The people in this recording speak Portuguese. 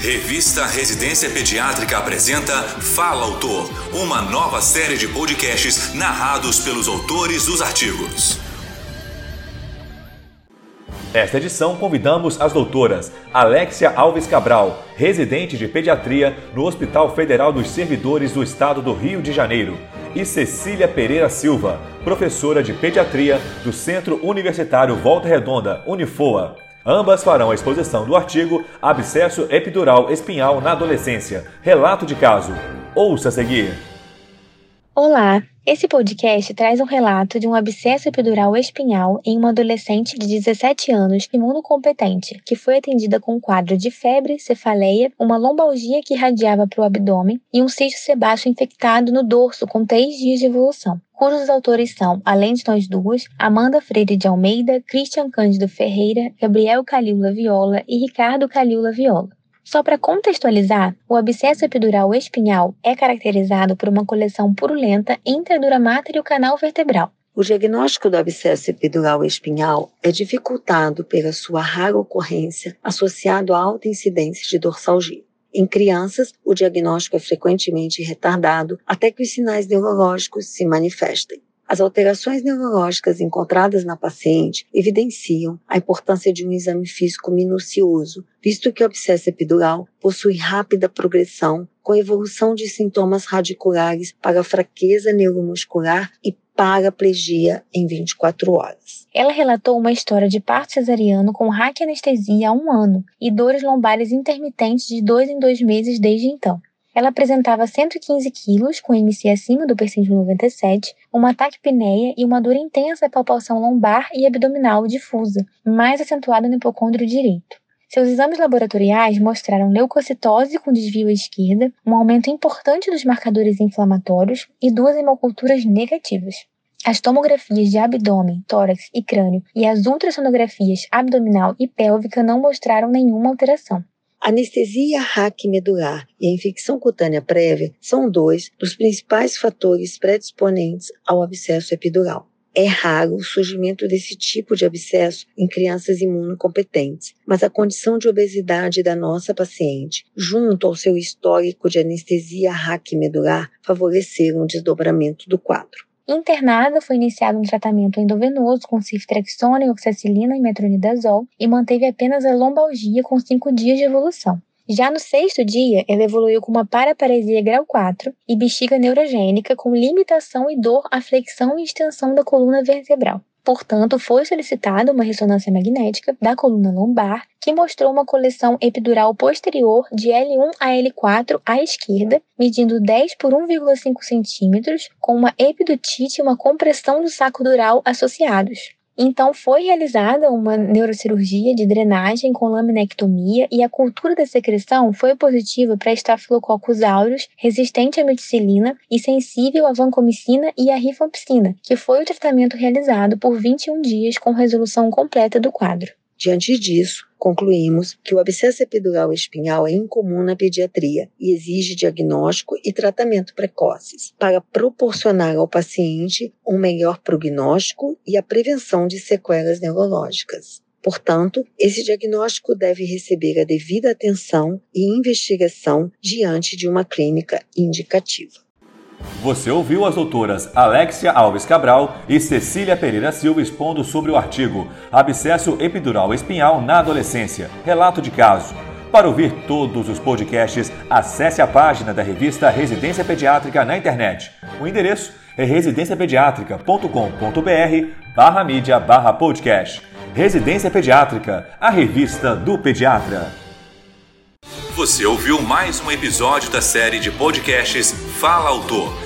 Revista Residência Pediátrica apresenta Fala Autor, uma nova série de podcasts narrados pelos autores dos artigos. Nesta edição, convidamos as doutoras Alexia Alves Cabral, residente de pediatria no Hospital Federal dos Servidores do Estado do Rio de Janeiro, e Cecília Pereira Silva, professora de pediatria do Centro Universitário Volta Redonda, Unifoa. Ambas farão a exposição do artigo Abscesso Epidural Espinhal na Adolescência. Relato de caso. Ouça a seguir. Olá, esse podcast traz um relato de um abscesso epidural espinhal em uma adolescente de 17 anos imunocompetente, que foi atendida com um quadro de febre, cefaleia, uma lombalgia que irradiava para o abdômen e um cisto sebáceo infectado no dorso com três dias de evolução cujos autores são, além de nós duas, Amanda Freire de Almeida, Christian Cândido Ferreira, Gabriel Calila Viola e Ricardo Calila Viola. Só para contextualizar, o abscesso epidural espinhal é caracterizado por uma coleção purulenta entre a dura mater e o canal vertebral. O diagnóstico do abscesso epidural espinhal é dificultado pela sua rara ocorrência associado à alta incidência de dorsalgia. Em crianças, o diagnóstico é frequentemente retardado até que os sinais neurológicos se manifestem. As alterações neurológicas encontradas na paciente evidenciam a importância de um exame físico minucioso, visto que o abscesso epidural possui rápida progressão, com evolução de sintomas radiculares para fraqueza neuromuscular e paraplegia em 24 horas. Ela relatou uma história de parto cesariano com raquianestesia há um ano e dores lombares intermitentes de dois em dois meses desde então. Ela apresentava 115 quilos, com MC acima do percentil 97, uma taquipneia e uma dor intensa palpação lombar e abdominal difusa, mais acentuada no hipocôndrio direito. Seus exames laboratoriais mostraram leucocitose com desvio à esquerda, um aumento importante dos marcadores inflamatórios e duas hemoculturas negativas. As tomografias de abdômen, tórax e crânio e as ultrassonografias abdominal e pélvica não mostraram nenhuma alteração. Anestesia raquimedular e a infecção cutânea prévia são dois dos principais fatores predisponentes ao abscesso epidural. É raro o surgimento desse tipo de abscesso em crianças imunocompetentes, mas a condição de obesidade da nossa paciente, junto ao seu histórico de anestesia raquimedular, favoreceram o desdobramento do quadro. Internada, foi iniciado um tratamento endovenoso com ciftraxona, oxacilina e metronidazol e manteve apenas a lombalgia com cinco dias de evolução. Já no sexto dia, ela evoluiu com uma paraparesia grau 4 e bexiga neurogênica com limitação e dor à flexão e extensão da coluna vertebral. Portanto, foi solicitada uma ressonância magnética da coluna lombar, que mostrou uma coleção epidural posterior de L1 a L4 à esquerda, medindo 10 por 1,5 centímetros, com uma epidutite e uma compressão do saco dural associados. Então foi realizada uma neurocirurgia de drenagem com laminectomia e a cultura da secreção foi positiva para Staphylococcus aureus, resistente à meticilina e sensível à vancomicina e à rifampicina, que foi o tratamento realizado por 21 dias com resolução completa do quadro. Diante disso, concluímos que o abscesso epidural espinhal é incomum na pediatria e exige diagnóstico e tratamento precoces para proporcionar ao paciente um melhor prognóstico e a prevenção de sequelas neurológicas. Portanto, esse diagnóstico deve receber a devida atenção e investigação diante de uma clínica indicativa. Você ouviu as doutoras Alexia Alves Cabral e Cecília Pereira Silva expondo sobre o artigo Abscesso epidural espinhal na adolescência. Relato de caso. Para ouvir todos os podcasts, acesse a página da revista Residência Pediátrica na internet. O endereço é residenciapediatrica.com.br barra mídia barra podcast. Residência Pediátrica, a revista do pediatra. Você ouviu mais um episódio da série de podcasts Fala Autor.